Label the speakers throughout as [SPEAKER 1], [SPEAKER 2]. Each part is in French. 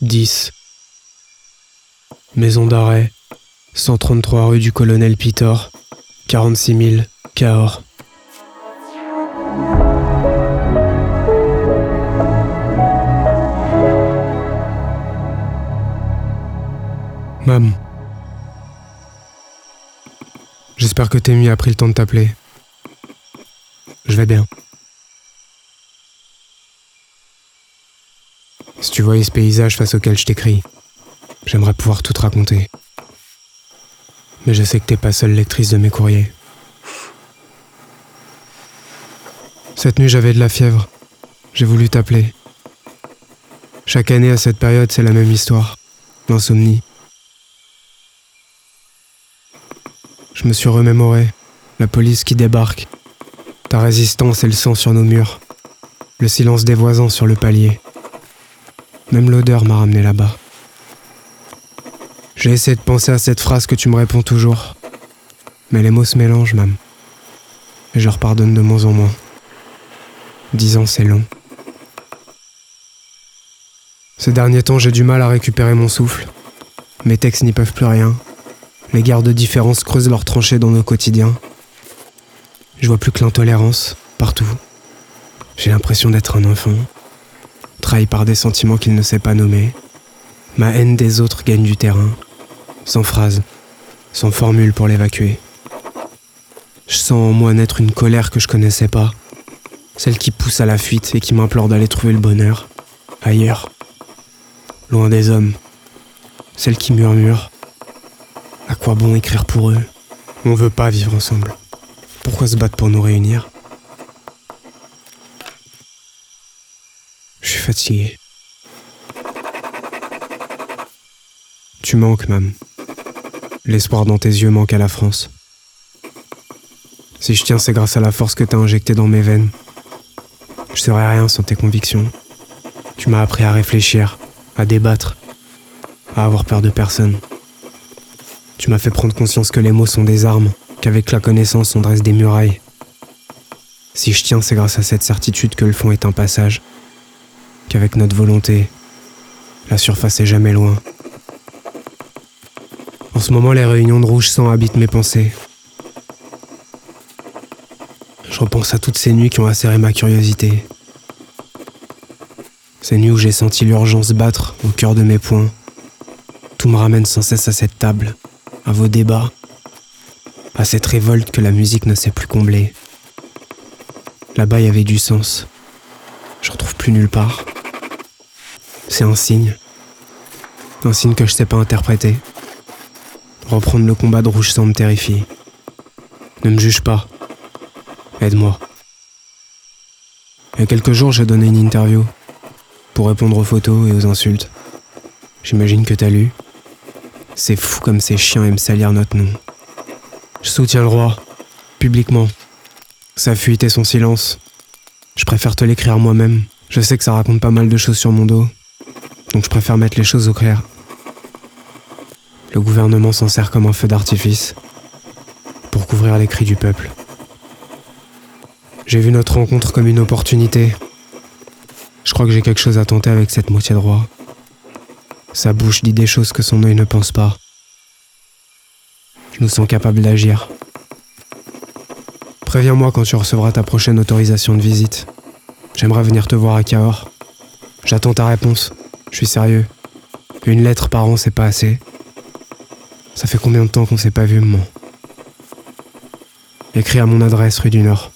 [SPEAKER 1] 10. Maison d'arrêt, 133 rue du Colonel Pitor, 46 000, Cahors. Mam. J'espère que Témi a pris le temps de t'appeler. Je vais bien. Si tu voyais ce paysage face auquel je t'écris, j'aimerais pouvoir tout te raconter. Mais je sais que t'es pas seule lectrice de mes courriers. Cette nuit, j'avais de la fièvre. J'ai voulu t'appeler. Chaque année à cette période, c'est la même histoire. L'insomnie. Je me suis remémoré. La police qui débarque. Ta résistance et le sang sur nos murs. Le silence des voisins sur le palier. Même l'odeur m'a ramené là-bas. J'ai essayé de penser à cette phrase que tu me réponds toujours. Mais les mots se mélangent, même. Et je leur pardonne de moins en moins. Dix ans, c'est long. Ces derniers temps, j'ai du mal à récupérer mon souffle. Mes textes n'y peuvent plus rien. Les guerres de différence creusent leurs tranchées dans nos quotidiens. Je vois plus que l'intolérance, partout. J'ai l'impression d'être un enfant, trahi par des sentiments qu'il ne sait pas nommer. Ma haine des autres gagne du terrain, sans phrase, sans formule pour l'évacuer. Je sens en moi naître une colère que je connaissais pas, celle qui pousse à la fuite et qui m'implore d'aller trouver le bonheur, ailleurs, loin des hommes, celle qui murmure. À quoi bon écrire pour eux? On veut pas vivre ensemble. Pourquoi se battre pour nous réunir Je suis fatigué. Tu manques, même. L'espoir dans tes yeux manque à la France. Si je tiens, c'est grâce à la force que t'as injectée dans mes veines. Je serais rien sans tes convictions. Tu m'as appris à réfléchir, à débattre, à avoir peur de personne. Tu m'as fait prendre conscience que les mots sont des armes, qu'avec la connaissance on dresse des murailles. Si je tiens, c'est grâce à cette certitude que le fond est un passage, qu'avec notre volonté, la surface est jamais loin. En ce moment, les réunions de rouge sang habitent mes pensées. Je repense à toutes ces nuits qui ont acéré ma curiosité. Ces nuits où j'ai senti l'urgence battre au cœur de mes poings. Tout me ramène sans cesse à cette table, à vos débats, à cette révolte que la musique ne sait plus combler. Là-bas, il y avait du sens. Je retrouve plus nulle part. C'est un signe. Un signe que je sais pas interpréter. Reprendre le combat de rouge sang me terrifie. Ne me juge pas. Aide-moi. Il y a quelques jours, j'ai donné une interview pour répondre aux photos et aux insultes. J'imagine que t'as lu. C'est fou comme ces chiens aiment salir notre nom. Je soutiens le roi, publiquement. Sa fuite et son silence. Je préfère te l'écrire moi-même. Je sais que ça raconte pas mal de choses sur mon dos. Donc je préfère mettre les choses au clair. Le gouvernement s'en sert comme un feu d'artifice pour couvrir les cris du peuple. J'ai vu notre rencontre comme une opportunité. Je crois que j'ai quelque chose à tenter avec cette moitié de. Sa bouche dit des choses que son œil ne pense pas. Je nous sens capables d'agir. Préviens-moi quand tu recevras ta prochaine autorisation de visite. J'aimerais venir te voir à Cahors. J'attends ta réponse. Je suis sérieux. Une lettre par an, c'est pas assez. Ça fait combien de temps qu'on s'est pas vu, maman? Écris à mon adresse rue du Nord.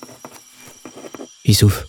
[SPEAKER 1] Issouf.